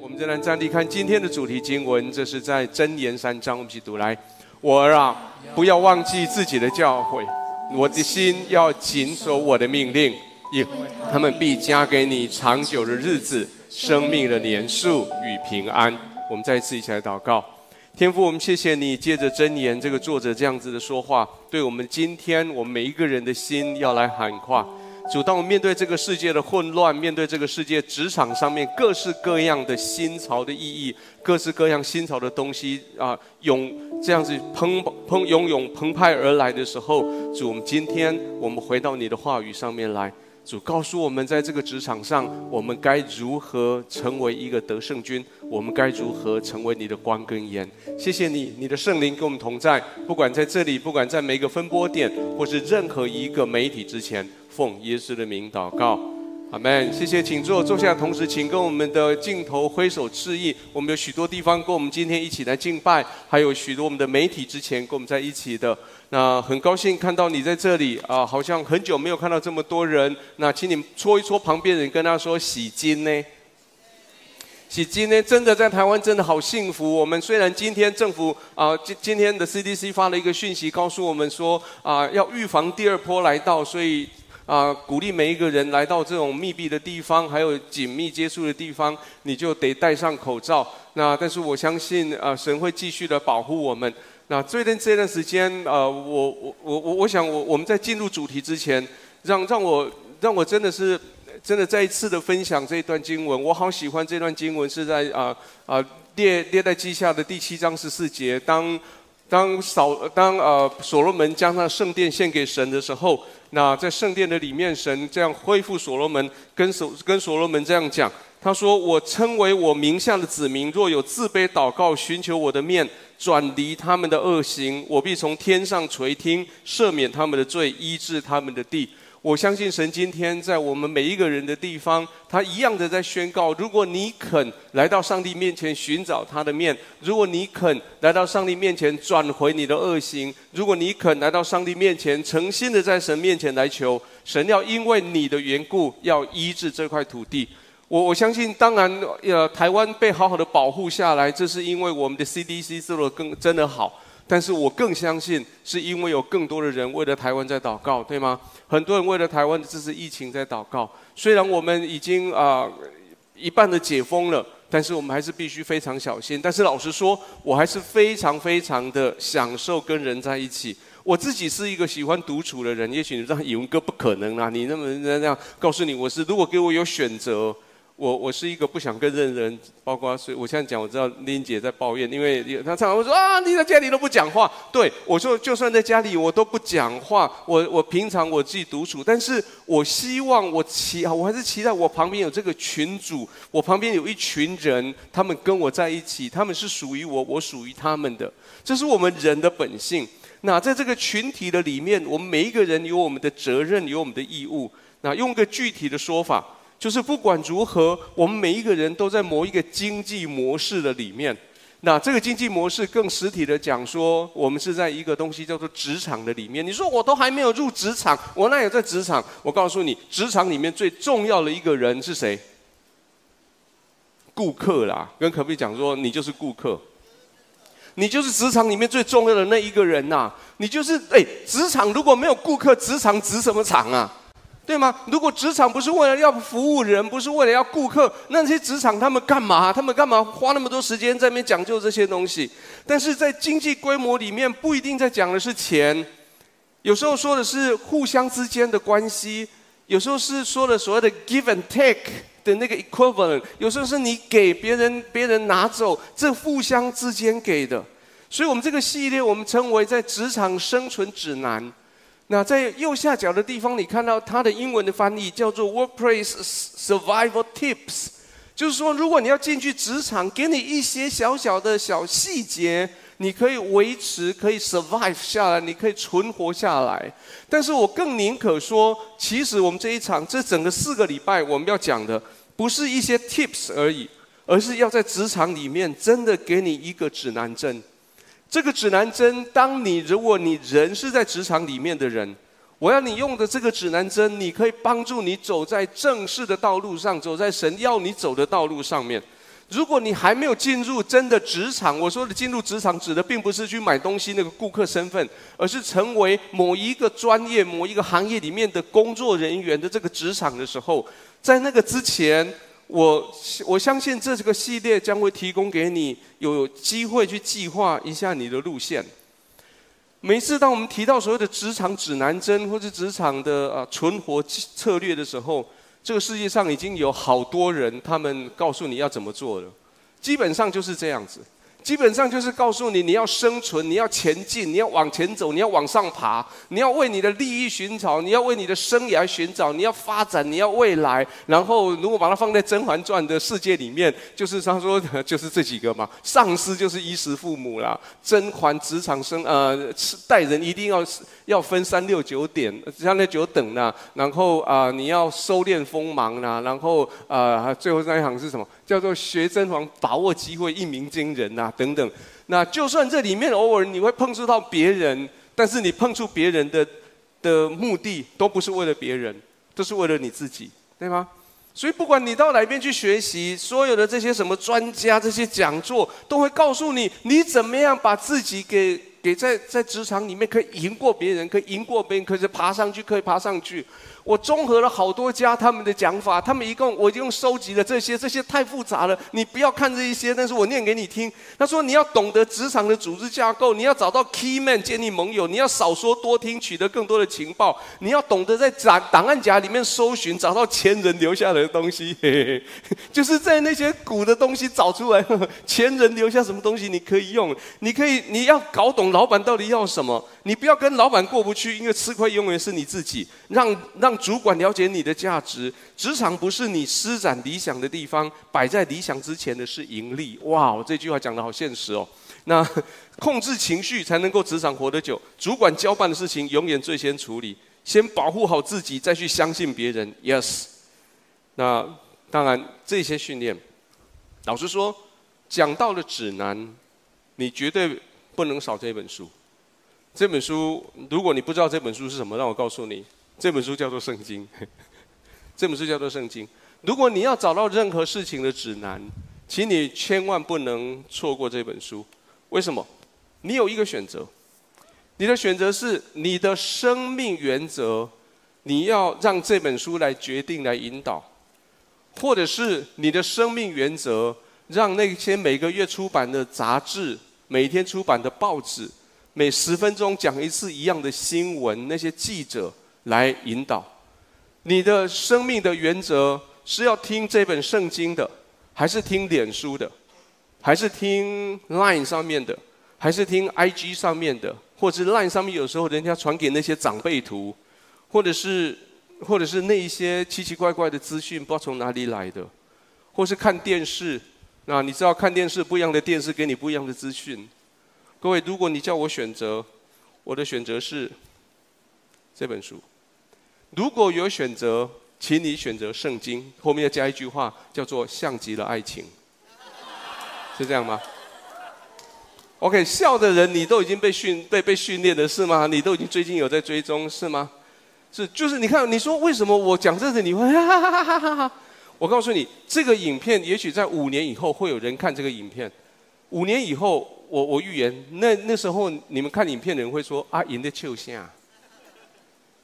我们仍然站立看今天的主题经文，这是在箴言三章，我们一起读来。我儿啊，不要忘记自己的教诲，我的心要谨守我的命令，因他们必加给你长久的日子、生命的年数与平安。我们再一次一起来祷告，天父，我们谢谢你，借着箴言这个作者这样子的说话，对我们今天我们每一个人的心要来喊话。主，当我面对这个世界的混乱，面对这个世界职场上面各式各样的新潮的意义，各式各样新潮的东西啊，涌这样子澎澎涌涌澎湃而来的时候，主，我们今天我们回到你的话语上面来，主告诉我们，在这个职场上，我们该如何成为一个得胜军，我们该如何成为你的光跟盐。谢谢你，你的圣灵跟我们同在，不管在这里，不管在每个分播点，或是任何一个媒体之前。奉耶稣的名祷告，阿门。谢谢，请坐，坐下。同时，请跟我们的镜头挥手致意。我们有许多地方跟我们今天一起来敬拜，还有许多我们的媒体之前跟我们在一起的。那很高兴看到你在这里啊，好像很久没有看到这么多人。那请你戳一戳旁边人，跟他说喜金呢？喜金呢？真的在台湾真的好幸福。我们虽然今天政府啊，今今天的 CDC 发了一个讯息，告诉我们说啊，要预防第二波来到，所以。啊，鼓励每一个人来到这种密闭的地方，还有紧密接触的地方，你就得戴上口罩。那但是我相信，啊，神会继续的保护我们。那最近这段时间，呃，我我我我我想我我们在进入主题之前，让让我让我真的是真的再一次的分享这一段经文。我好喜欢这段经文，是在啊啊列列在记下的第七章十四节。当当扫当呃所罗门将那圣殿献给神的时候。那在圣殿的里面，神这样恢复所罗门，跟所跟所罗门这样讲，他说：“我称为我名下的子民，若有自卑祷告，寻求我的面，转离他们的恶行，我必从天上垂听，赦免他们的罪，医治他们的地。”我相信神今天在我们每一个人的地方，他一样的在宣告：如果你肯来到上帝面前寻找他的面，如果你肯来到上帝面前转回你的恶行，如果你肯来到上帝面前诚心的在神面前来求，神要因为你的缘故要医治这块土地。我我相信，当然，呃，台湾被好好的保护下来，这是因为我们的 CDC 做的更真的好。但是我更相信，是因为有更多的人为了台湾在祷告，对吗？很多人为了台湾的这次疫情在祷告。虽然我们已经啊、一半的解封了，但是我们还是必须非常小心。但是老实说，我还是非常非常的享受跟人在一起。我自己是一个喜欢独处的人，也许你知道，以文哥不可能啊，你那么那样告诉你，我是如果给我有选择。我我是一个不想跟任何人，包括所以我现在讲，我知道琳姐在抱怨，因为她常常会说啊，你在家里都不讲话。对，我说就算在家里我都不讲话，我我平常我自己独处，但是我希望我期我还是期待我旁边有这个群主，我旁边有一群人，他们跟我在一起，他们是属于我，我属于他们的，这是我们人的本性。那在这个群体的里面，我们每一个人有我们的责任，有我们的义务。那用个具体的说法。就是不管如何，我们每一个人都在某一个经济模式的里面。那这个经济模式更实体的讲说，我们是在一个东西叫做职场的里面。你说我都还没有入职场，我那有在职场？我告诉你，职场里面最重要的一个人是谁？顾客啦，跟可不可以讲说，你就是顾客，你就是职场里面最重要的那一个人呐。你就是哎，职场如果没有顾客，职场值什么场啊？对吗？如果职场不是为了要服务人，不是为了要顾客，那些职场他们干嘛？他们干嘛花那么多时间在那边讲究这些东西？但是在经济规模里面，不一定在讲的是钱，有时候说的是互相之间的关系，有时候是说的所谓的 give and take 的那个 equivalent，有时候是你给别人，别人拿走，这互相之间给的。所以我们这个系列，我们称为在职场生存指南。那在右下角的地方，你看到它的英文的翻译叫做 “Workplace Survival Tips”，就是说，如果你要进去职场，给你一些小小的小细节，你可以维持，可以 survive 下来，你可以存活下来。但是我更宁可说，其实我们这一场，这整个四个礼拜，我们要讲的不是一些 tips 而已，而是要在职场里面真的给你一个指南针。这个指南针，当你如果你人是在职场里面的人，我要你用的这个指南针，你可以帮助你走在正式的道路上，走在神要你走的道路上面。如果你还没有进入真的职场，我说的进入职场指的并不是去买东西那个顾客身份，而是成为某一个专业、某一个行业里面的工作人员的这个职场的时候，在那个之前，我我相信这个系列将会提供给你有机会去计划一下你的路线。每次当我们提到所谓的职场指南针或者职场的啊存活策略的时候，这个世界上已经有好多人，他们告诉你要怎么做了，基本上就是这样子。基本上就是告诉你，你要生存，你要前进，你要往前走，你要往上爬，你要为你的利益寻找，你要为你的生涯寻找，你要发展，你要未来。然后，如果把它放在《甄嬛传》的世界里面，就是他说，就是这几个嘛。上司就是衣食父母啦。甄嬛职场生呃，待人一定要要分三六九点，三六九等呐。然后啊、你要收敛锋芒呐。然后啊、最后那一行是什么？叫做学甄嬛，把握机会，一鸣惊人呐。等等，那就算这里面偶尔你会碰触到别人，但是你碰触别人的的目的都不是为了别人，都是为了你自己，对吗？所以不管你到哪边去学习，所有的这些什么专家、这些讲座，都会告诉你，你怎么样把自己给给在在职场里面可以赢过别人，可以赢过别人，可以爬上去，可以爬上去。我综合了好多家他们的讲法，他们一共我一共收集了这些，这些太复杂了，你不要看这一些，但是我念给你听。他说你要懂得职场的组织架构，你要找到 key man 建立盟友，你要少说多听，取得更多的情报，你要懂得在档档案夹里面搜寻，找到前人留下来的东西，就是在那些古的东西找出来，前人留下什么东西你可以用，你可以你要搞懂老板到底要什么，你不要跟老板过不去，因为吃亏永远是你自己，让让。主管了解你的价值，职场不是你施展理想的地方，摆在理想之前的是盈利。哇，这句话讲得好现实哦。那 控制情绪才能够职场活得久。主管交办的事情永远最先处理，先保护好自己，再去相信别人。Yes。那当然，这些训练，老实说，讲到了指南，你绝对不能少这本书。这本书，如果你不知道这本书是什么，让我告诉你。这本书叫做《圣经》，这本书叫做《圣经》。如果你要找到任何事情的指南，请你千万不能错过这本书。为什么？你有一个选择，你的选择是你的生命原则，你要让这本书来决定、来引导；或者是你的生命原则，让那些每个月出版的杂志、每天出版的报纸、每十分钟讲一次一样的新闻，那些记者。来引导你的生命的原则是要听这本圣经的，还是听脸书的，还是听 Line 上面的，还是听 IG 上面的，或者是 Line 上面有时候人家传给那些长辈图，或者是或者是那一些奇奇怪怪的资讯，不知道从哪里来的，或是看电视，那你知道看电视不一样的电视给你不一样的资讯。各位，如果你叫我选择，我的选择是这本书。如果有选择，请你选择圣经。后面要加一句话，叫做“像极了爱情”，是这样吗？OK，笑的人你都已经被训被被训练的是吗？你都已经最近有在追踪是吗？是，就是你看，你说为什么我讲这个你会哈哈哈哈哈哈？我告诉你，这个影片也许在五年以后会有人看这个影片。五年以后，我我预言，那那时候你们看影片的人会说：“啊，赢的秋香。”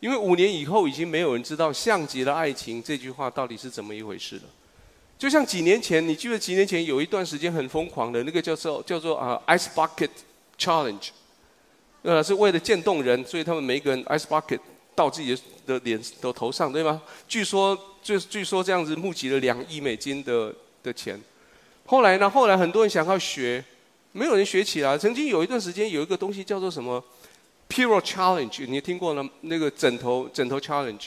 因为五年以后已经没有人知道“像极了爱情”这句话到底是怎么一回事了。就像几年前，你记得几年前有一段时间很疯狂的那个叫做叫做啊 Ice Bucket Challenge，呃，是为了渐冻人，所以他们每个人 Ice Bucket 到自己的脸的头上，对吗？据说据据说这样子募集了两亿美金的的钱。后来呢？后来很多人想要学，没有人学起来。曾经有一段时间有一个东西叫做什么？Pillow Challenge，你听过了？那个枕头枕头 Challenge，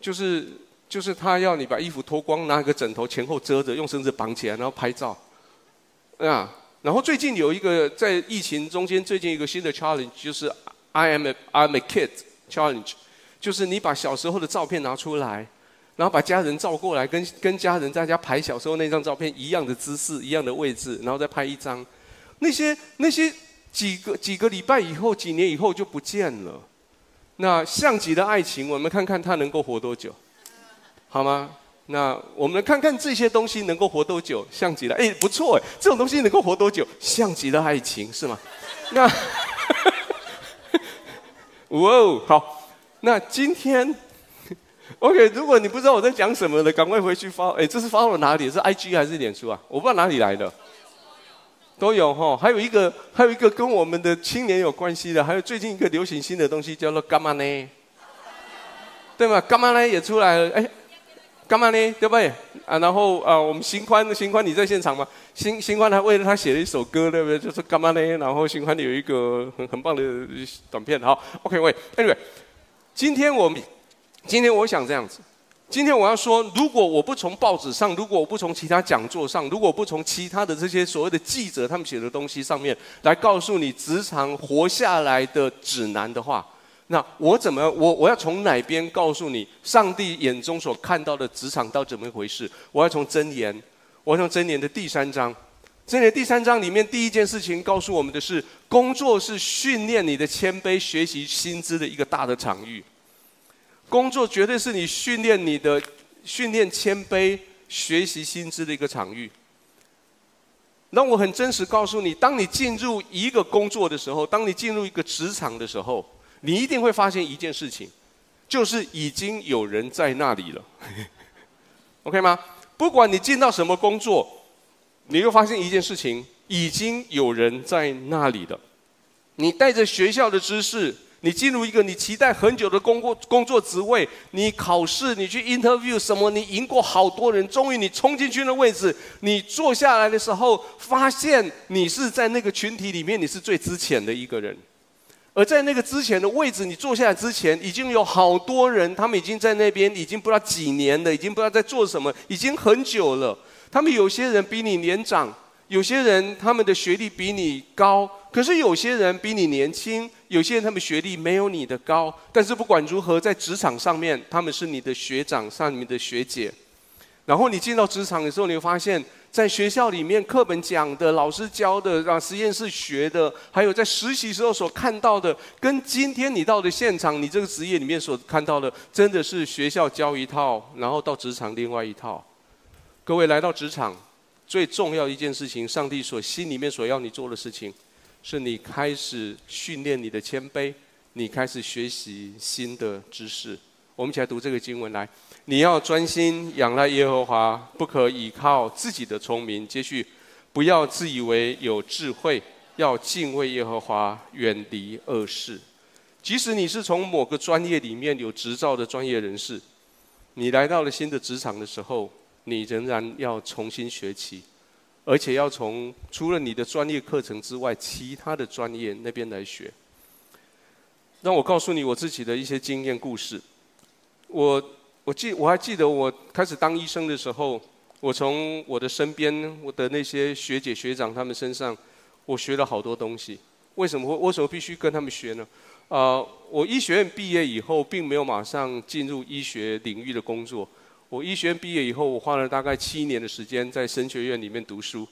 就是就是他要你把衣服脱光，拿一个枕头前后遮着，用绳子绑起来，然后拍照。啊，然后最近有一个在疫情中间，最近一个新的 Challenge 就是 I am a I'm a kid Challenge，就是你把小时候的照片拿出来，然后把家人照过来，跟跟家人在家拍小时候那张照片一样的姿势，一样的位置，然后再拍一张。那些那些。几个几个礼拜以后，几年以后就不见了。那像极了爱情，我们看看他能够活多久，好吗？那我们看看这些东西能够活多久，像极了哎，不错哎，这种东西能够活多久，像极了爱情是吗？那，哇哦，好，那今天，OK，如果你不知道我在讲什么的，赶快回去发，哎，这是发到哪里？是 IG 还是脸书啊？我不知道哪里来的，都有哈。还有一个，还有一个跟我们的青年有关系的，还有最近一个流行新的东西叫做干嘛呢？对吗？干嘛呢也出来了，哎。干嘛呢？对不对？啊，然后啊，我们新宽，新宽你在现场吗？新新宽他为了他写了一首歌，对不对？就是干嘛呢？然后新宽有一个很很棒的短片。好，OK，喂，Anyway，今天我们今天我想这样子，今天我要说，如果我不从报纸上，如果我不从其他讲座上，如果不从其他的这些所谓的记者他们写的东西上面来告诉你职场活下来的指南的话。那我怎么我我要从哪边告诉你上帝眼中所看到的职场到怎么一回事？我要从箴言，我要从箴言的第三章，箴言第三章里面第一件事情告诉我们的是，工作是训练你的谦卑、学习薪资的一个大的场域。工作绝对是你训练你的训练谦卑、学习薪资的一个场域。那我很真实告诉你，当你进入一个工作的时候，当你进入一个职场的时候。你一定会发现一件事情，就是已经有人在那里了，OK 吗？不管你进到什么工作，你会发现一件事情，已经有人在那里了。你带着学校的知识，你进入一个你期待很久的工作工作职位，你考试，你去 interview 什么，你赢过好多人，终于你冲进去的位置，你坐下来的时候，发现你是在那个群体里面，你是最资浅的一个人。而在那个之前的位置，你坐下来之前，已经有好多人，他们已经在那边，已经不知道几年了，已经不知道在做什么，已经很久了。他们有些人比你年长，有些人他们的学历比你高，可是有些人比你年轻，有些人他们学历没有你的高。但是不管如何，在职场上面，他们是你的学长，上你的学姐。然后你进到职场的时候，你会发现。在学校里面，课本讲的、老师教的、让实验室学的，还有在实习时候所看到的，跟今天你到的现场，你这个职业里面所看到的，真的是学校教一套，然后到职场另外一套。各位来到职场，最重要一件事情，上帝所心里面所要你做的事情，是你开始训练你的谦卑，你开始学习新的知识。我们一起来读这个经文来。你要专心仰赖耶和华，不可倚靠自己的聪明。接续，不要自以为有智慧，要敬畏耶和华，远离恶事。即使你是从某个专业里面有执照的专业人士，你来到了新的职场的时候，你仍然要重新学习，而且要从除了你的专业课程之外，其他的专业那边来学。让我告诉你我自己的一些经验故事，我。我记我还记得我开始当医生的时候，我从我的身边我的那些学姐学长他们身上，我学了好多东西。为什么会为什么必须跟他们学呢？啊、我医学院毕业以后，并没有马上进入医学领域的工作。我医学院毕业以后，我花了大概七年的时间在神学院里面读书。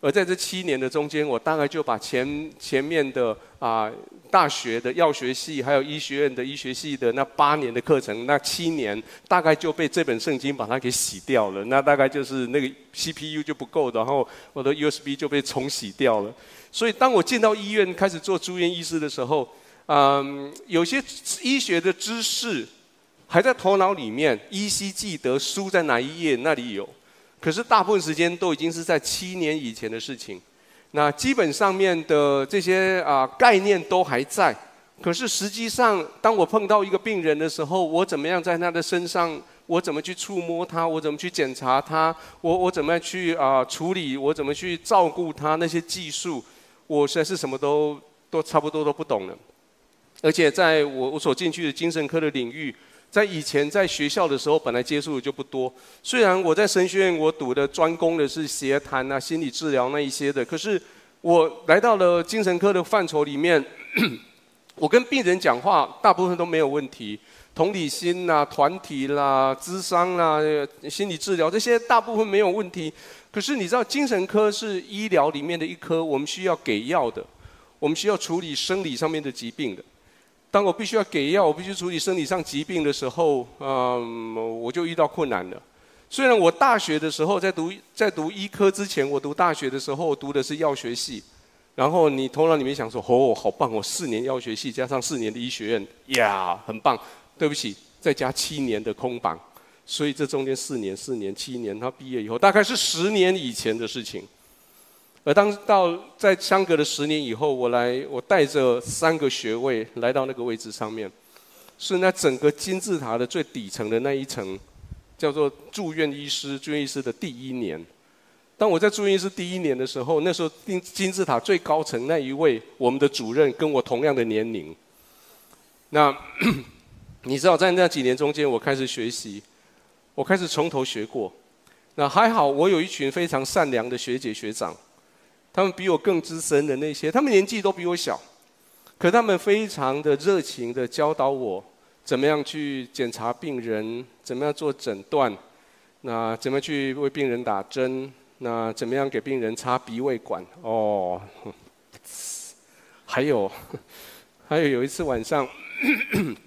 而在这七年的中间，我大概就把前前面的啊、大学的药学系，还有医学院的医学系的那八年的课程，那七年大概就被这本圣经把它给洗掉了。那大概就是那个 CPU 就不够，然后我的 USB 就被重洗掉了。所以当我进到医院开始做住院医师的时候，嗯，有些医学的知识还在头脑里面，依稀记得书在哪一页那里有。可是大部分时间都已经是在七年以前的事情，那基本上面的这些啊概念都还在，可是实际上，当我碰到一个病人的时候，我怎么样在他的身上，我怎么去触摸他，我怎么去检查他，我我怎么样去啊处理，我怎么去照顾他那些技术，我实在是什么都都差不多都不懂了，而且在我我所进去的精神科的领域。在以前在学校的时候，本来接触的就不多。虽然我在神学院我读的专攻的是协谈啊、心理治疗那一些的，可是我来到了精神科的范畴里面，我跟病人讲话大部分都没有问题，同理心啦、团体啦、智商啦、心理治疗这些大部分没有问题。可是你知道，精神科是医疗里面的一科，我们需要给药的，我们需要处理生理上面的疾病的。当我必须要给药，我必须处理生理上疾病的时候，嗯，我就遇到困难了。虽然我大学的时候在读在读医科之前，我读大学的时候读的是药学系，然后你头脑里面想说哦，好棒哦，四年药学系加上四年的医学院，呀，很棒。对不起，再加七年的空榜，所以这中间四年、四年、七年，他毕业以后大概是十年以前的事情。而当到在相隔的十年以后，我来，我带着三个学位来到那个位置上面，是那整个金字塔的最底层的那一层。叫做住院医师，住院医师的第一年。当我在住院医师第一年的时候，那时候金金字塔最高层那一位，我们的主任跟我同样的年龄。那 你知道，在那几年中间，我开始学习，我开始从头学过。那还好，我有一群非常善良的学姐学长，他们比我更资深的那些，他们年纪都比我小，可他们非常的热情的教导我。怎么样去检查病人？怎么样做诊断？那怎么去为病人打针？那怎么样给病人插鼻胃管？哦，还有，还有有一次晚上，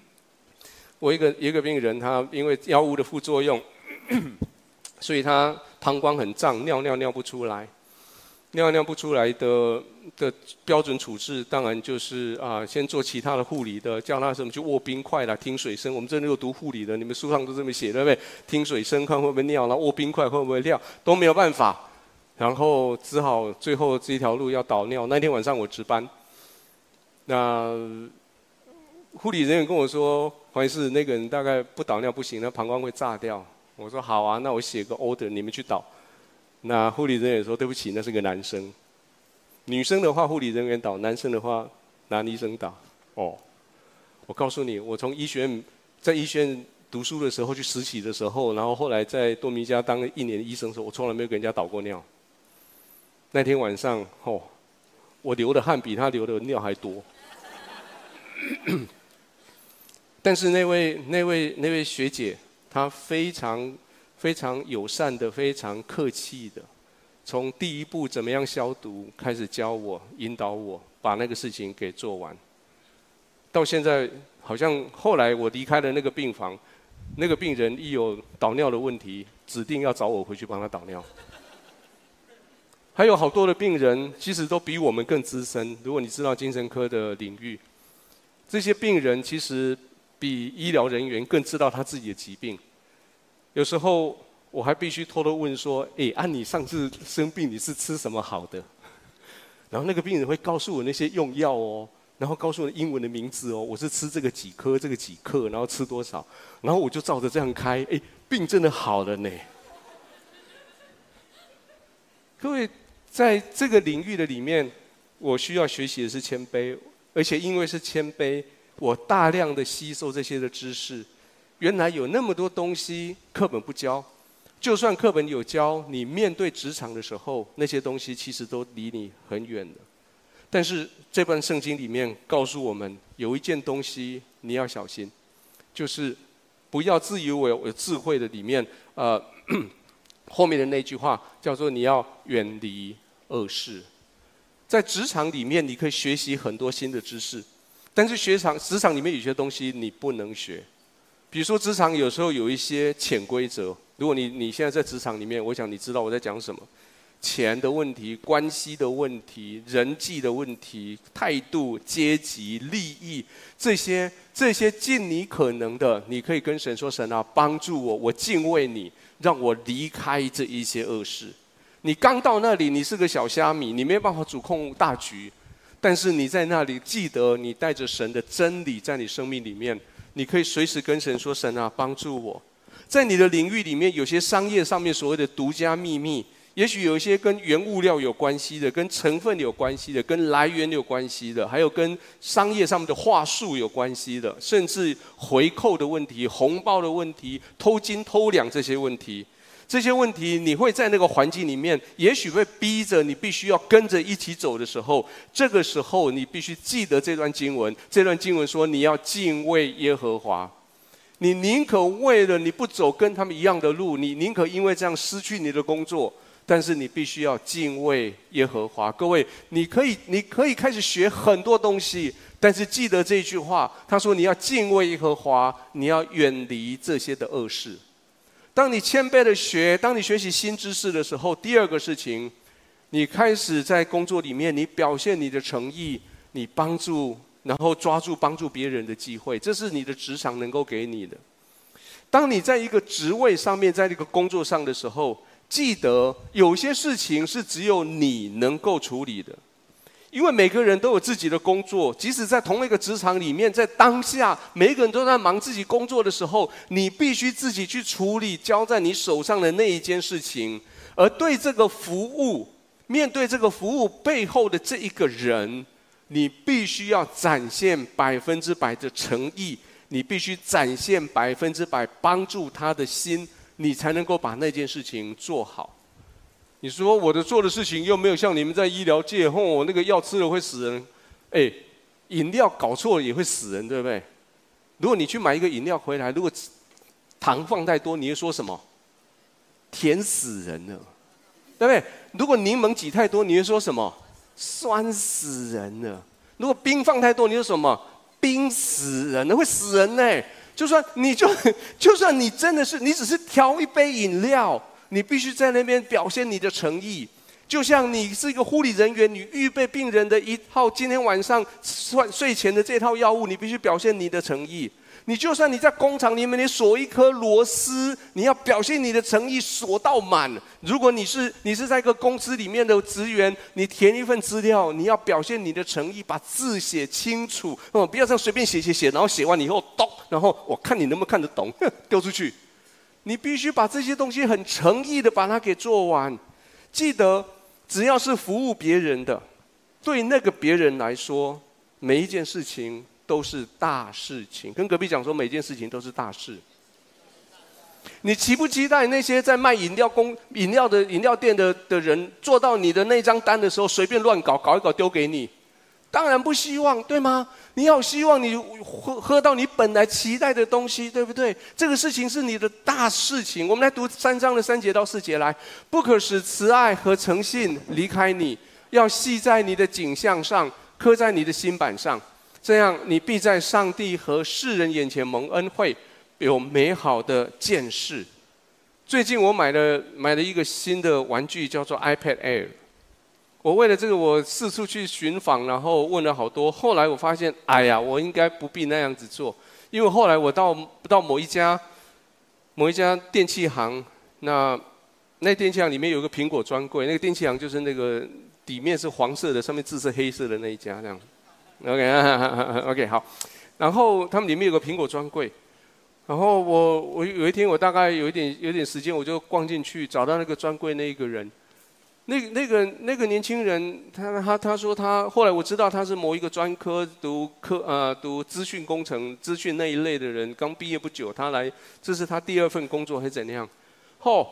我一个一个病人，他因为药物的副作用，所以他膀胱很胀，尿尿尿不出来。尿尿不出来的的标准处置，当然就是啊，先做其他的护理的，叫他什么去握冰块啦，听水声。我们这里有读护理的，你们书上都这么写，对不对？听水声看会不会尿，然后握冰块会不会尿，都没有办法。然后只好最后这一条路要导尿。那天晚上我值班，那护理人员跟我说，黄医师，那个人大概不导尿不行，那膀胱会炸掉。我说好啊，那我写个 order，你们去导。那护理人员说：“对不起，那是个男生。女生的话，护理人员倒；男生的话，男医生倒。”哦，我告诉你，我从医学院在医学院读书的时候去实习的时候，然后后来在多米加当了一年医生的时候，我从来没有给人家倒过尿。那天晚上，哦，我流的汗比他流的尿还多。但是那位那位那位学姐，她非常。非常友善的，非常客气的，从第一步怎么样消毒开始教我、引导我，把那个事情给做完。到现在，好像后来我离开了那个病房，那个病人一有导尿的问题，指定要找我回去帮他导尿。还有好多的病人，其实都比我们更资深。如果你知道精神科的领域，这些病人其实比医疗人员更知道他自己的疾病。有时候我还必须偷偷问说：“哎，按你上次生病你是吃什么好的？” 然后那个病人会告诉我那些用药哦，然后告诉我英文的名字哦，我是吃这个几颗，这个几克，然后吃多少，然后我就照着这样开，哎，病真的好了呢。各位，在这个领域的里面，我需要学习的是谦卑，而且因为是谦卑，我大量的吸收这些的知识。原来有那么多东西课本不教，就算课本有教，你面对职场的时候，那些东西其实都离你很远的。但是这本圣经里面告诉我们，有一件东西你要小心，就是不要自以为有智慧的里面，呃，后面的那句话叫做你要远离恶事。在职场里面，你可以学习很多新的知识，但是学场职场里面有些东西你不能学。比如说，职场有时候有一些潜规则。如果你你现在在职场里面，我想你知道我在讲什么：钱的问题、关系的问题、人际的问题、态度、阶级、利益这些这些，尽你可能的，你可以跟神说：“神啊，帮助我，我敬畏你，让我离开这一些恶事。”你刚到那里，你是个小虾米，你没有办法主控大局，但是你在那里记得，你带着神的真理在你生命里面。你可以随时跟神说：“神啊，帮助我，在你的领域里面，有些商业上面所谓的独家秘密，也许有一些跟原物料有关系的，跟成分有关系的，跟来源有关系的，还有跟商业上面的话术有关系的，甚至回扣的问题、红包的问题、偷金偷两这些问题。”这些问题，你会在那个环境里面，也许会逼着你必须要跟着一起走的时候，这个时候你必须记得这段经文。这段经文说，你要敬畏耶和华，你宁可为了你不走跟他们一样的路，你宁可因为这样失去你的工作，但是你必须要敬畏耶和华。各位，你可以你可以开始学很多东西，但是记得这句话，他说你要敬畏耶和华，你要远离这些的恶事。当你谦卑的学，当你学习新知识的时候，第二个事情，你开始在工作里面，你表现你的诚意，你帮助，然后抓住帮助别人的机会，这是你的职场能够给你的。当你在一个职位上面，在这个工作上的时候，记得有些事情是只有你能够处理的。因为每个人都有自己的工作，即使在同一个职场里面，在当下每一个人都在忙自己工作的时候，你必须自己去处理交在你手上的那一件事情。而对这个服务，面对这个服务背后的这一个人，你必须要展现百分之百的诚意，你必须展现百分之百帮助他的心，你才能够把那件事情做好。你说我的做的事情又没有像你们在医疗界，吼，我那个药吃了会死人，哎，饮料搞错了也会死人，对不对？如果你去买一个饮料回来，如果糖放太多，你会说什么？甜死人了，对不对？如果柠檬挤太多，你会说什么？酸死人了。如果冰放太多，你说什么？冰死人了，会死人呢。就算你就 就算你真的是，你只是调一杯饮料。你必须在那边表现你的诚意，就像你是一个护理人员，你预备病人的一套今天晚上睡睡前的这套药物，你必须表现你的诚意。你就算你在工厂里面，你锁一颗螺丝，你要表现你的诚意，锁到满。如果你是你是在一个公司里面的职员，你填一份资料，你要表现你的诚意，把字写清楚，哦，不要这样随便写写写，然后写完以后，咚，然后我看你能不能看得懂，丢出去。你必须把这些东西很诚意的把它给做完。记得，只要是服务别人的，对那个别人来说，每一件事情都是大事情。跟隔壁讲说，每件事情都是大事。你期不期待那些在卖饮料公饮料的饮料店的的人，做到你的那张单的时候，随便乱搞，搞一搞丢给你？当然不希望，对吗？你要希望你喝喝到你本来期待的东西，对不对？这个事情是你的大事情。我们来读三章的三节到四节来，不可使慈爱和诚信离开你，要系在你的颈项上，刻在你的心板上，这样你必在上帝和世人眼前蒙恩惠，有美好的见识。最近我买了买了一个新的玩具，叫做 iPad Air。我为了这个，我四处去寻访，然后问了好多。后来我发现，哎呀，我应该不必那样子做，因为后来我到到某一家某一家电器行，那那电器行里面有个苹果专柜，那个电器行就是那个底面是黄色的，上面字是黑色的那一家，这样。OK，OK，好。然后他们里面有个苹果专柜，然后我我有一天我大概有一点有点时间，我就逛进去，找到那个专柜那一个人。那那个那个年轻人，他他他说他后来我知道他是某一个专科读科呃读资讯工程资讯那一类的人，刚毕业不久，他来这是他第二份工作还是怎样？后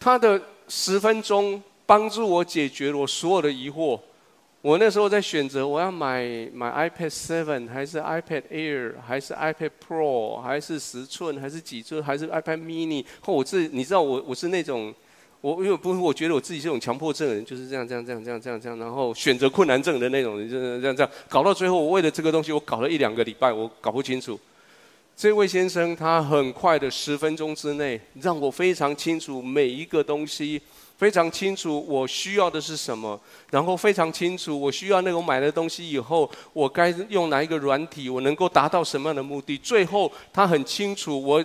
他的十分钟帮助我解决了我所有的疑惑。我那时候在选择我要买买 iPad Seven 还是 iPad Air 还是 iPad Pro 还是十寸还是几寸还是 iPad Mini？后我自你知道我我是那种。我因为不是，我觉得我自己这种强迫症的人就是这样这样这样这样这样这样，然后选择困难症的那种人，就是这样这样搞到最后，我为了这个东西，我搞了一两个礼拜，我搞不清楚。这位先生他很快的十分钟之内，让我非常清楚每一个东西，非常清楚我需要的是什么，然后非常清楚我需要那种买的东西以后，我该用哪一个软体，我能够达到什么样的目的。最后他很清楚我。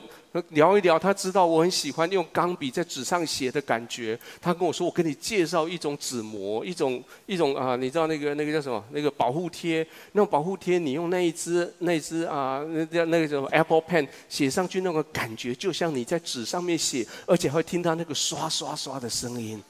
聊一聊，他知道我很喜欢用钢笔在纸上写的感觉。他跟我说：“我跟你介绍一种纸膜，一种一种啊，你知道那个那个叫什么？那个保护贴。那种保护贴，你用那一支那一支啊，那叫那个什么 Apple Pen 写上去，那个感觉就像你在纸上面写，而且会听到那个刷刷刷的声音。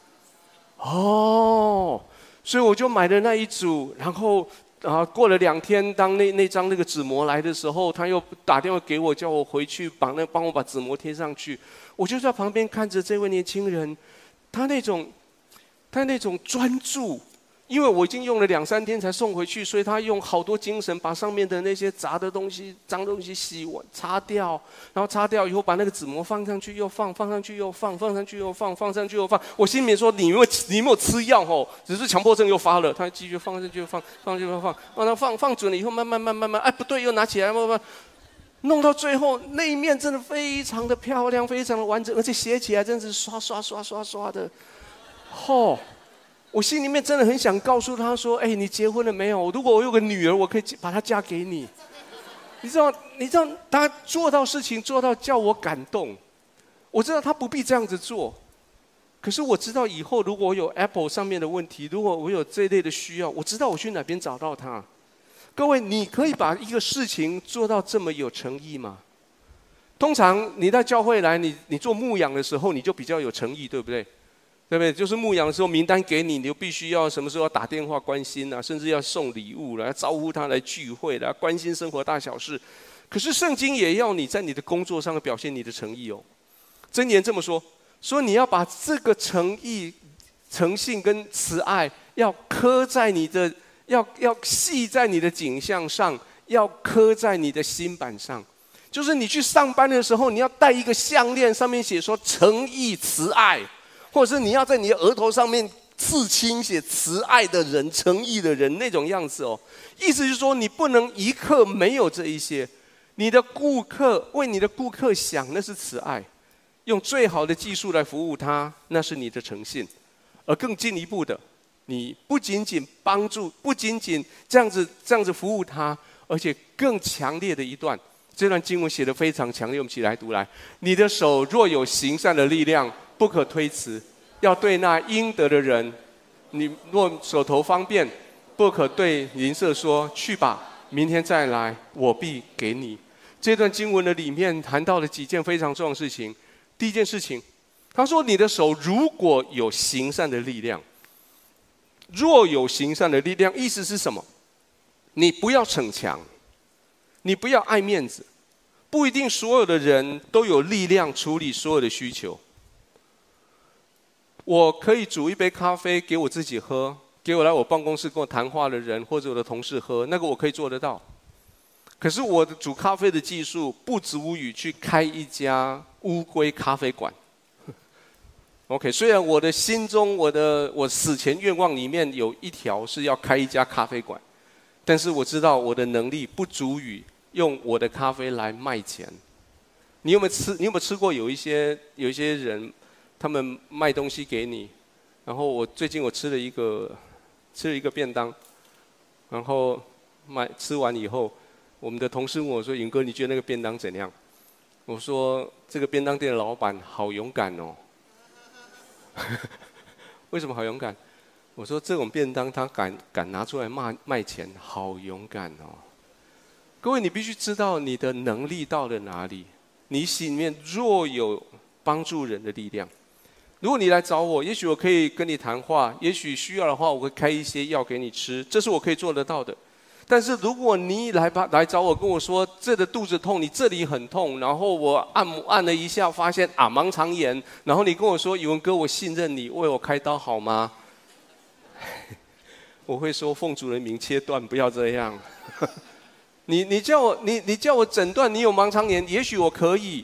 哦，所以我就买了那一组，然后。”然后，过了两天，当那那张那个纸膜来的时候，他又打电话给我，叫我回去把那帮我把纸膜贴上去。我就在旁边看着这位年轻人，他那种，他那种专注。因为我已经用了两三天才送回去，所以他用好多精神把上面的那些杂的东西、脏东西洗完、擦掉，然后擦掉以后把那个纸膜放上去又放，放上去又放，放上去又放，放上去又放。我心里面说：“你有没有你有没有吃药哦？只是强迫症又发了。”他继续放上去又放，放上去又放，放，放放放准了以后，慢慢慢慢慢，哎不对，又拿起来慢慢。弄到最后那一面真的非常的漂亮，非常的完整，而且写起来真是刷刷刷刷刷的。吼！我心里面真的很想告诉他说：“哎，你结婚了没有？如果我有个女儿，我可以把她嫁给你。”你知道？你知道他做到事情做到叫我感动。我知道他不必这样子做，可是我知道以后如果我有 Apple 上面的问题，如果我有这一类的需要，我知道我去哪边找到他。各位，你可以把一个事情做到这么有诚意吗？通常你在教会来，你你做牧养的时候，你就比较有诚意，对不对？对不对？就是牧羊的时候，名单给你，你就必须要什么时候打电话关心啊，甚至要送礼物来招呼他来聚会来关心生活大小事。可是圣经也要你在你的工作上表现你的诚意哦。箴言这么说：说你要把这个诚意、诚信跟慈爱，要刻在你的，要要系在你的颈项上，要刻在你的心板上。就是你去上班的时候，你要戴一个项链，上面写说诚意慈爱。或者是你要在你的额头上面刺青，写慈爱的人、诚意的人那种样子哦。意思就是说，你不能一刻没有这一些。你的顾客为你的顾客想，那是慈爱；用最好的技术来服务他，那是你的诚信。而更进一步的，你不仅仅帮助，不仅仅这样子这样子服务他，而且更强烈的一段，这段经文写得非常强烈，我们一起来读来。你的手若有行善的力量。不可推辞，要对那应得的人。你若手头方便，不可对邻舍说：“去吧，明天再来，我必给你。”这段经文的里面谈到了几件非常重要的事情。第一件事情，他说：“你的手如果有行善的力量，若有行善的力量，意思是什么？你不要逞强，你不要爱面子，不一定所有的人都有力量处理所有的需求。”我可以煮一杯咖啡给我自己喝，给我来我办公室跟我谈话的人或者我的同事喝，那个我可以做得到。可是我的煮咖啡的技术不足以去开一家乌龟咖啡馆。OK，虽然我的心中我的我死前愿望里面有一条是要开一家咖啡馆，但是我知道我的能力不足以用我的咖啡来卖钱。你有没有吃？你有没有吃过有一些有一些人？他们卖东西给你，然后我最近我吃了一个，吃了一个便当，然后卖吃完以后，我们的同事问我说：“尹哥，你觉得那个便当怎样？”我说：“这个便当店的老板好勇敢哦。”为什么好勇敢？我说这种便当他敢敢拿出来卖卖钱，好勇敢哦。各位，你必须知道你的能力到了哪里，你心里面若有帮助人的力量。如果你来找我，也许我可以跟你谈话，也许需要的话，我会开一些药给你吃，这是我可以做得到的。但是如果你来吧来找我，跟我说这个肚子痛，你这里很痛，然后我按摩按了一下，发现啊盲肠炎，然后你跟我说宇文哥，我信任你，为我开刀好吗？我会说奉主人名切断，不要这样。你你叫我你你叫我诊断你有盲肠炎，也许我可以。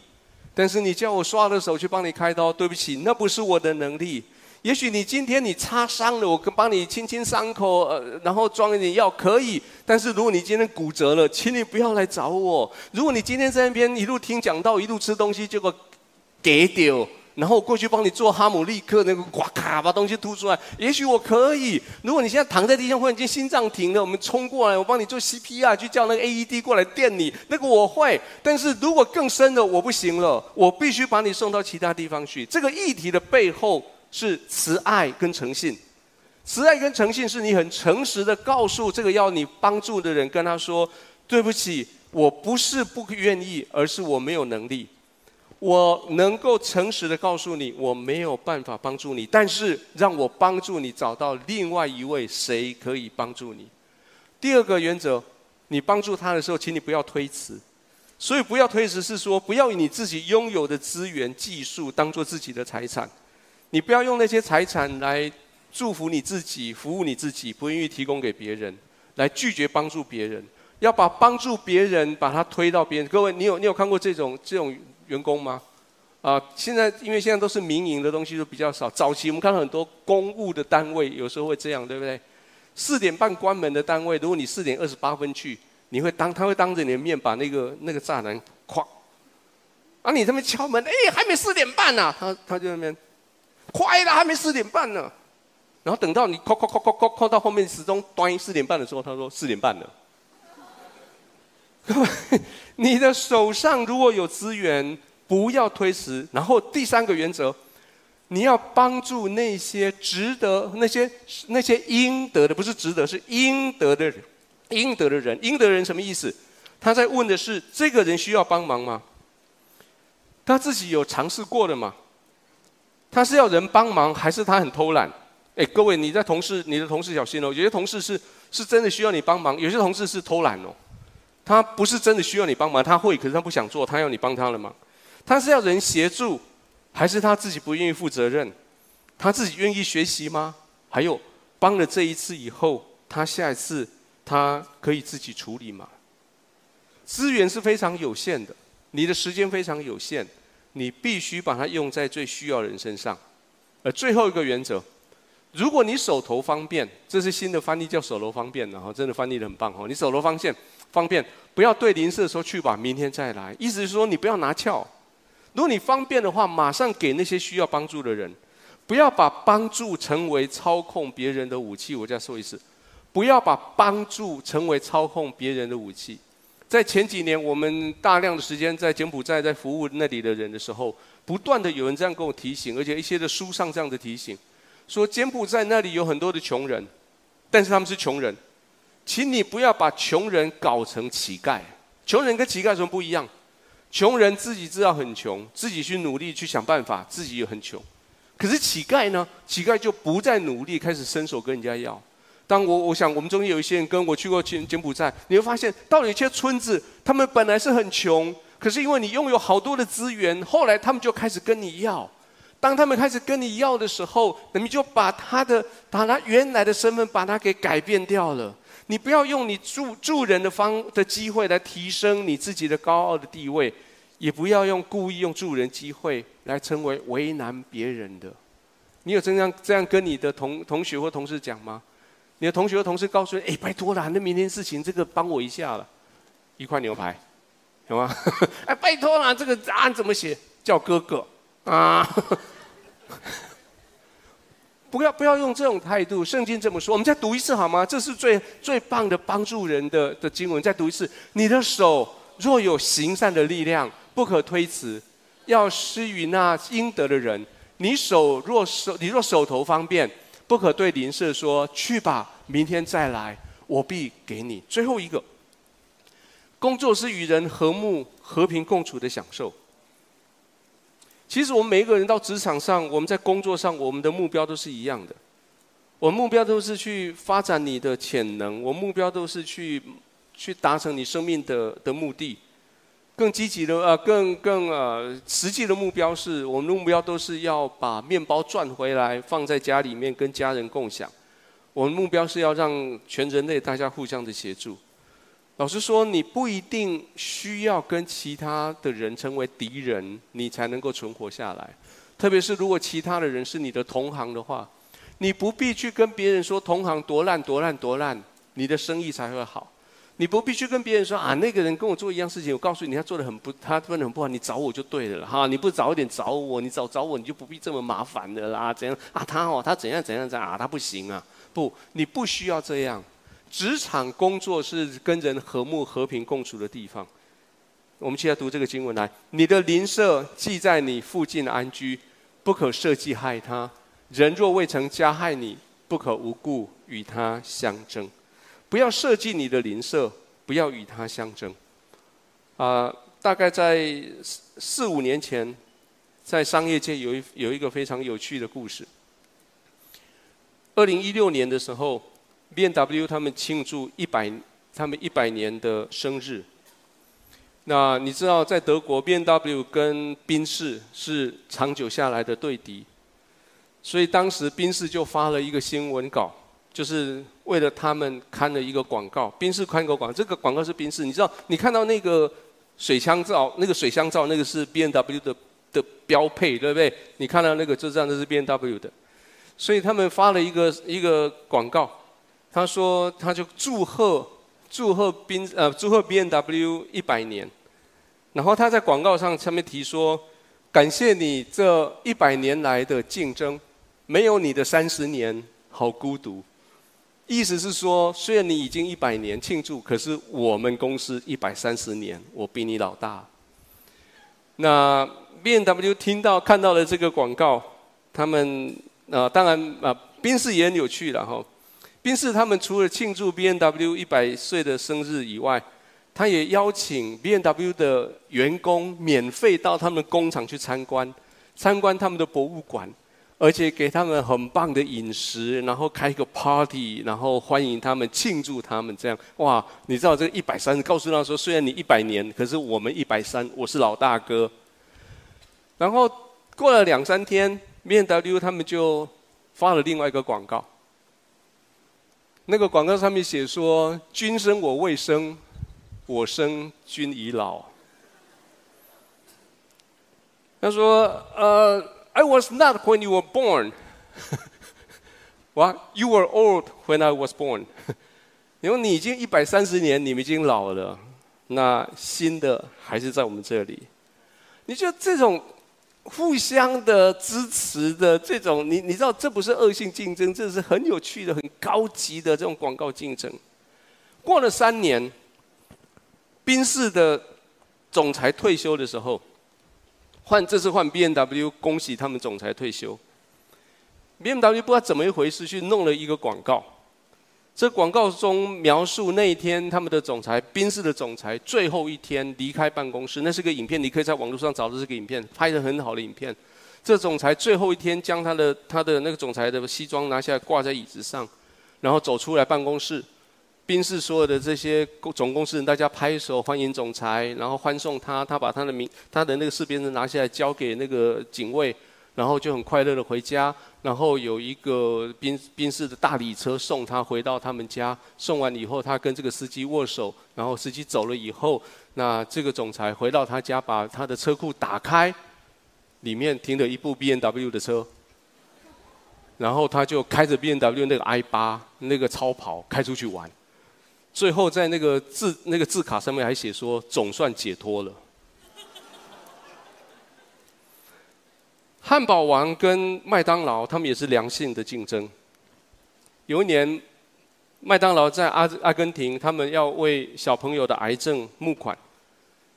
但是你叫我刷的时候去帮你开刀，对不起，那不是我的能力。也许你今天你擦伤了，我帮你清清伤口，呃，然后装一点药可以。但是如果你今天骨折了，请你不要来找我。如果你今天在那边一路听讲到，一路吃东西，结果给丢。然后过去帮你做哈姆立克那个呱咔把东西吐出来，也许我可以。如果你现在躺在地上，忽然间心脏停了，我们冲过来，我帮你做 CPR，去叫那个 AED 过来电你，那个我会。但是如果更深的我不行了，我必须把你送到其他地方去。这个议题的背后是慈爱跟诚信，慈爱跟诚信是你很诚实的告诉这个要你帮助的人，跟他说对不起，我不是不愿意，而是我没有能力。我能够诚实的告诉你，我没有办法帮助你，但是让我帮助你找到另外一位谁可以帮助你。第二个原则，你帮助他的时候，请你不要推辞。所以不要推辞是说，不要以你自己拥有的资源、技术当做自己的财产。你不要用那些财产来祝福你自己、服务你自己，不愿意提供给别人，来拒绝帮助别人。要把帮助别人把它推到别人。各位，你有你有看过这种这种？员工吗？啊，现在因为现在都是民营的东西都比较少。早期我们看到很多公务的单位，有时候会这样，对不对？四点半关门的单位，如果你四点二十八分去，你会当他会当着你的面把那个那个栅栏哐，啊，你这边敲门，哎，还没四点半呢，他他就那边，快了，还没四点半呢，然后等到你哐哐哐哐哐到后面时钟端四点半的时候，他说四点半了。各位，你的手上如果有资源，不要推辞。然后第三个原则，你要帮助那些值得、那些那些应得的，不是值得，是应得的人。应得的人，应得的人什么意思？他在问的是：这个人需要帮忙吗？他自己有尝试过的吗？他是要人帮忙，还是他很偷懒？哎，各位，你在同事，你的同事小心哦。有些同事是是真的需要你帮忙，有些同事是偷懒哦。他不是真的需要你帮忙，他会，可是他不想做，他要你帮他了吗？他是要人协助，还是他自己不愿意负责任？他自己愿意学习吗？还有，帮了这一次以后，他下一次他可以自己处理吗？资源是非常有限的，你的时间非常有限，你必须把它用在最需要的人身上。而最后一个原则，如果你手头方便，这是新的翻译叫手头方便，然后真的翻译的很棒哦，你手头方便。方便，不要对邻舍说去吧，明天再来。意思是说，你不要拿翘。如果你方便的话，马上给那些需要帮助的人。不要把帮助成为操控别人的武器。我再说一次，不要把帮助成为操控别人的武器。在前几年，我们大量的时间在柬埔寨在服务那里的人的时候，不断的有人这样跟我提醒，而且一些的书上这样的提醒，说柬埔寨那里有很多的穷人，但是他们是穷人。请你不要把穷人搞成乞丐。穷人跟乞丐有什么不一样？穷人自己知道很穷，自己去努力去想办法，自己也很穷。可是乞丐呢？乞丐就不再努力，开始伸手跟人家要。当我我想，我们中间有一些人跟我去过柬柬埔寨，你会发现，到了一些村子，他们本来是很穷，可是因为你拥有好多的资源，后来他们就开始跟你要。当他们开始跟你要的时候，你就把他的把他原来的身份把他给改变掉了。你不要用你助助人的方的机会来提升你自己的高傲的地位，也不要用故意用助人机会来成为为难别人的。你有这样这样跟你的同同学或同事讲吗？你的同学或同事告诉你：“哎，拜托了，那明天事情这个帮我一下了，一块牛排，有吗？哎，拜托了，这个答案怎么写？叫哥哥啊。”不要不要用这种态度，圣经这么说，我们再读一次好吗？这是最最棒的帮助人的的经文，再读一次。你的手若有行善的力量，不可推辞，要施与那应得的人。你手若手你若手头方便，不可对邻舍说去吧，明天再来，我必给你。最后一个，工作是与人和睦和平共处的享受。其实我们每一个人到职场上，我们在工作上，我们的目标都是一样的。我们目标都是去发展你的潜能，我们目标都是去去达成你生命的的目的。更积极的呃，更更呃，实际的目标是我们的目标都是要把面包赚回来，放在家里面跟家人共享。我们目标是要让全人类大家互相的协助。老实说，你不一定需要跟其他的人成为敌人，你才能够存活下来。特别是如果其他的人是你的同行的话，你不必去跟别人说同行多烂多烂多烂，你的生意才会好。你不必去跟别人说啊，那个人跟我做一样事情，我告诉你他做得很不，他做得很不好，你找我就对了哈。你不早一点找我，你早找我，你就不必这么麻烦的啦。怎样啊？他哦，他怎样怎样怎样啊？他不行啊！不，你不需要这样。职场工作是跟人和睦和平共处的地方。我们现在读这个经文来：你的邻舍既在你附近安居，不可设计害他；人若未曾加害你，不可无故与他相争。不要设计你的邻舍，不要与他相争。啊、大概在四五年前，在商业界有一有一个非常有趣的故事。二零一六年的时候。BMW 他们庆祝一百，他们一百年的生日。那你知道，在德国，BMW 跟宾士是长久下来的对敌，所以当时宾士就发了一个新闻稿，就是为了他们刊了一个广告。宾士刊个广，这个广告是宾士，你知道，你看到那个水箱罩，那个水箱罩，那个是 BMW 的的标配，对不对？你看到那个就知道那是 BMW 的，所以他们发了一个一个广告。他说：“他就祝贺祝贺宾呃祝贺 B N W 一百年，然后他在广告上上面提说，感谢你这一百年来的竞争，没有你的三十年，好孤独。意思是说，虽然你已经一百年庆祝，可是我们公司一百三十年，我比你老大。那 B N W 听到看到了这个广告，他们啊，当然啊，宾士也很有趣了哈。宾士他们除了庆祝 B N W 一百岁的生日以外，他也邀请 B N W 的员工免费到他们工厂去参观，参观他们的博物馆。而且给他们很棒的饮食，然后开一个 party，然后欢迎他们，庆祝他们这样。哇，你知道这个一百三，告诉他说，虽然你一百年，可是我们一百三，我是老大哥。然后过了两三天，B N W 他们就发了另外一个广告。那个广告上面写说：“君生我未生，我生君已老。”他说：“呃。” I was not when you were born. What? You were old when I was born. 因为你已经一百三十年，你们已经老了，那新的还是在我们这里。你觉得这种互相的支持的这种，你你知道这不是恶性竞争，这是很有趣的、很高级的这种广告竞争。过了三年，宾士的总裁退休的时候。换这次换 BMW，恭喜他们总裁退休。BMW 不知道怎么一回事，去弄了一个广告。这广告中描述那一天他们的总裁，宾士的总裁最后一天离开办公室，那是个影片，你可以在网络上找到这个影片，拍得很好的影片。这总裁最后一天将他的他的那个总裁的西装拿下来挂在椅子上，然后走出来办公室。宾士所有的这些总公司人，大家拍手欢迎总裁，然后欢送他。他把他的名，他的那个识别证拿下来交给那个警卫，然后就很快乐的回家。然后有一个宾宾士的大礼车送他回到他们家。送完以后，他跟这个司机握手，然后司机走了以后，那这个总裁回到他家，把他的车库打开，里面停了一部 BMW 的车。然后他就开着 BMW 那个 i8 那个超跑开出去玩。最后在那个字那个字卡上面还写说，总算解脱了。汉堡王跟麦当劳他们也是良性的竞争。有一年，麦当劳在阿阿根廷，他们要为小朋友的癌症募款。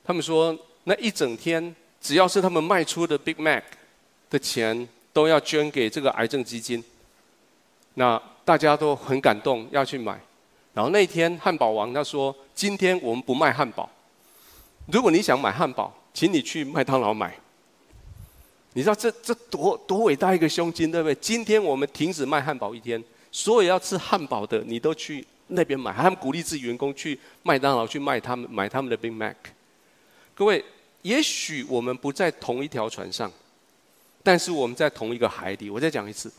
他们说，那一整天只要是他们卖出的 Big Mac 的钱，都要捐给这个癌症基金。那大家都很感动，要去买。然后那天，汉堡王他说：“今天我们不卖汉堡。如果你想买汉堡，请你去麦当劳买。你知道这这多多伟大一个胸襟，对不对？今天我们停止卖汉堡一天，所有要吃汉堡的，你都去那边买。他们鼓励自己员工去麦当劳去卖他们买他们的 Big Mac。各位，也许我们不在同一条船上，但是我们在同一个海底。我再讲一次，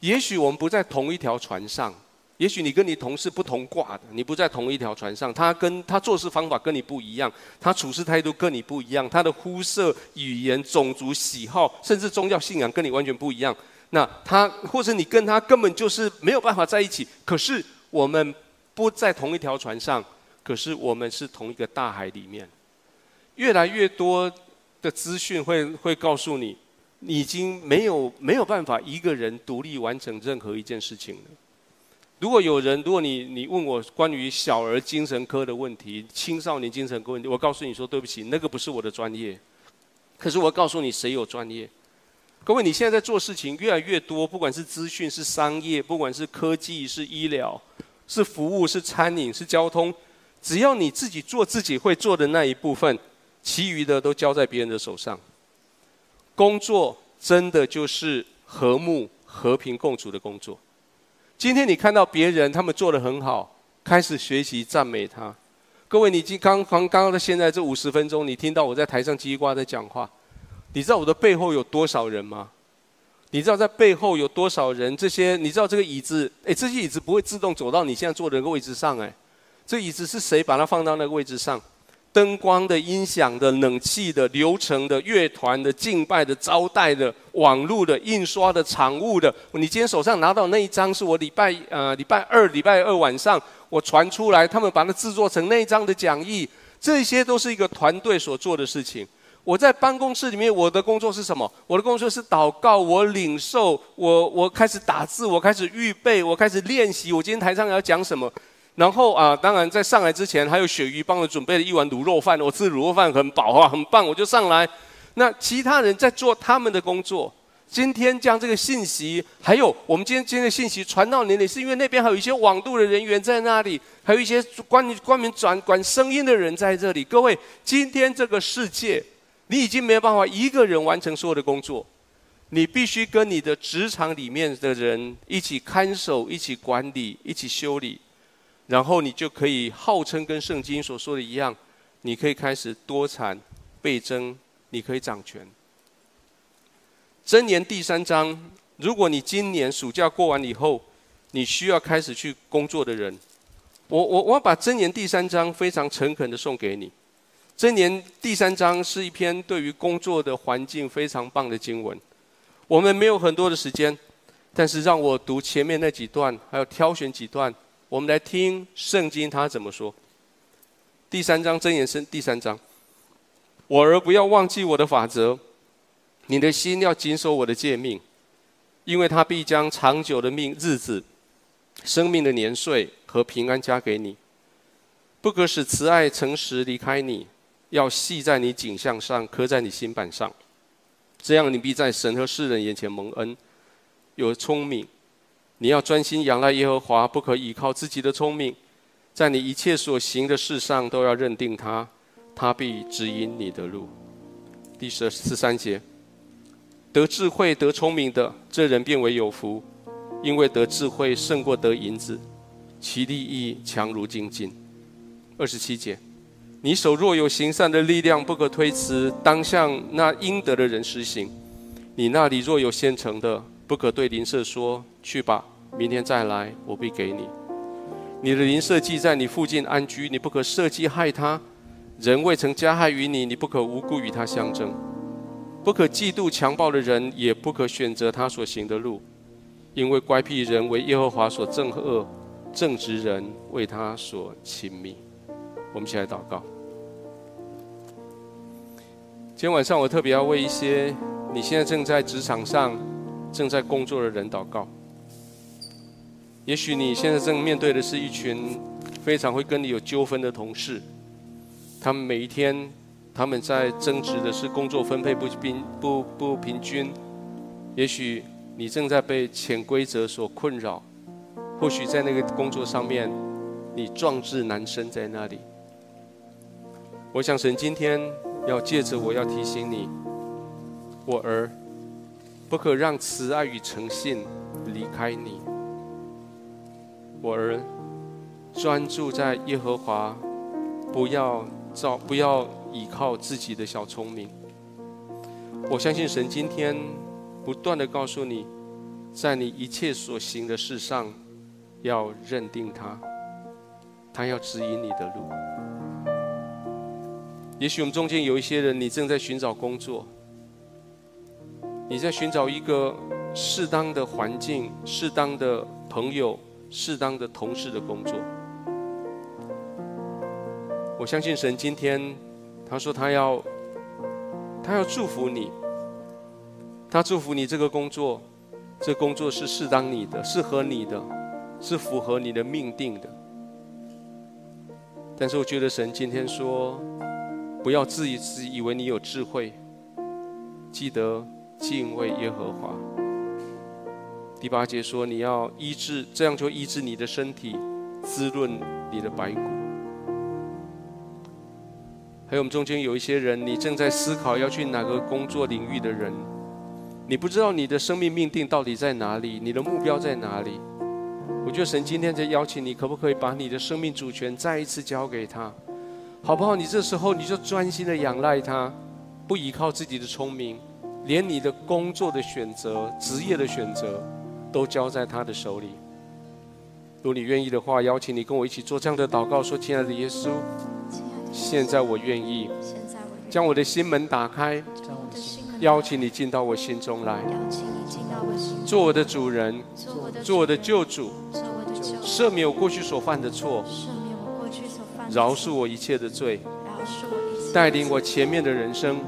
也许我们不在同一条船上。”也许你跟你同事不同挂的，你不在同一条船上，他跟他做事方法跟你不一样，他处事态度跟你不一样，他的肤色、语言、种族、喜好，甚至宗教信仰跟你完全不一样。那他或者你跟他根本就是没有办法在一起。可是我们不在同一条船上，可是我们是同一个大海里面。越来越多的资讯会会告诉你，你已经没有没有办法一个人独立完成任何一件事情了。如果有人，如果你你问我关于小儿精神科的问题、青少年精神科问题，我告诉你说对不起，那个不是我的专业。可是我告诉你，谁有专业？各位，你现在在做事情越来越多，不管是资讯、是商业，不管是科技、是医疗、是服务、是餐饮、是交通，只要你自己做自己会做的那一部分，其余的都交在别人的手上。工作真的就是和睦、和平共处的工作。今天你看到别人他们做的很好，开始学习赞美他。各位，你今刚刚刚到现在这五十分钟，你听到我在台上叽里呱啦在讲话，你知道我的背后有多少人吗？你知道在背后有多少人？这些你知道这个椅子？哎，这些椅子不会自动走到你现在坐的那个位置上，哎，这椅子是谁把它放到那个位置上？灯光的、音响的、冷气的、流程的、乐团的、敬拜的、招待的、网络的、印刷的、场务的。你今天手上拿到那一张，是我礼拜呃礼拜二礼拜二晚上我传出来，他们把它制作成那一张的讲义。这些都是一个团队所做的事情。我在办公室里面，我的工作是什么？我的工作是祷告，我领受，我我开始打字，我开始预备，我开始练习。我今天台上要讲什么？然后啊，当然在上来之前，还有鳕鱼帮我准备了一碗卤肉饭，我吃卤肉饭很饱啊，很棒，我就上来。那其他人在做他们的工作。今天将这个信息，还有我们今天今天的信息传到你，你是因为那边还有一些网路的人员在那里，还有一些关于关于转管声音的人在这里。各位，今天这个世界。你已经没有办法一个人完成所有的工作，你必须跟你的职场里面的人一起看守、一起管理、一起修理，然后你就可以号称跟圣经所说的一样，你可以开始多产倍增，你可以掌权。箴言第三章，如果你今年暑假过完以后，你需要开始去工作的人，我我我要把箴言第三章非常诚恳的送给你。箴言第三章是一篇对于工作的环境非常棒的经文。我们没有很多的时间，但是让我读前面那几段，还有挑选几段，我们来听圣经他怎么说。第三章真言是第三章，我儿不要忘记我的法则，你的心要谨守我的诫命，因为他必将长久的命日子、生命的年岁和平安加给你，不可使慈爱诚实离开你。要系在你颈项上，刻在你心板上，这样你必在神和世人眼前蒙恩，有聪明。你要专心仰赖耶和华，不可倚靠自己的聪明，在你一切所行的事上都要认定他，他必指引你的路。第十十三节，得智慧得聪明的，这人便为有福，因为得智慧胜过得银子，其利益强如精金。二十七节。你手若有行善的力量，不可推辞，当向那应得的人施行。你那里若有现成的，不可对邻舍说：“去吧，明天再来，我必给你。”你的邻舍既在你附近安居，你不可设计害他。人未曾加害于你，你不可无故与他相争。不可嫉妒强暴的人，也不可选择他所行的路，因为乖僻人为耶和华所憎恶，正直人为他所亲密。我们一起来祷告。今天晚上，我特别要为一些你现在正在职场上、正在工作的人祷告。也许你现在正面对的是一群非常会跟你有纠纷的同事，他们每一天他们在争执的是工作分配不平、不不平均。也许你正在被潜规则所困扰，或许在那个工作上面，你壮志难伸在那里。我想神今天。要借着我要提醒你，我儿，不可让慈爱与诚信离开你。我儿，专注在耶和华，不要照，不要倚靠自己的小聪明。我相信神今天不断的告诉你，在你一切所行的事上，要认定他，他要指引你的路。也许我们中间有一些人，你正在寻找工作，你在寻找一个适当的环境、适当的朋友、适当的同事的工作。我相信神今天，他说他要，他要祝福你，他祝福你这个工作，这工作是适当你的、适合你的，是符合你的命定的。但是我觉得神今天说。不要自以自以为你有智慧，记得敬畏耶和华。第八节说，你要医治，这样就医治你的身体，滋润你的白骨。还有我们中间有一些人，你正在思考要去哪个工作领域的人，你不知道你的生命命定到底在哪里，你的目标在哪里。我觉得神今天在邀请你，可不可以把你的生命主权再一次交给他？好不好？你这时候你就专心的仰赖他，不依靠自己的聪明，连你的工作的选择、职业的选择，都交在他的手里。如果你愿意的话，邀请你跟我一起做这样的祷告：说，亲爱的耶稣，现在我愿意，将我的心门打开，邀请你进到我心中来，做我的主人，做我的救主，赦免我过去所犯的错，饶恕我一切的罪，带领我前面的人生。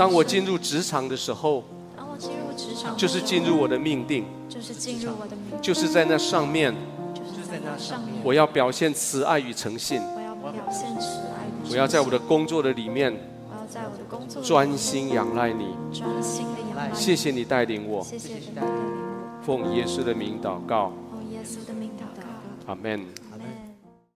当我进入职场的时候，当我进入职场就是进入我的命定，就是进入我的命，就是在那上面，就是在那上面，我要表现慈爱与诚信，我要表现慈爱与诚信，我要在我的工作的里面我要在我的工作专心仰赖你。专心的仰赖你，谢谢你带领我，谢谢你带领我，奉耶稣的名祷告，奉耶稣的名祷告。阿门。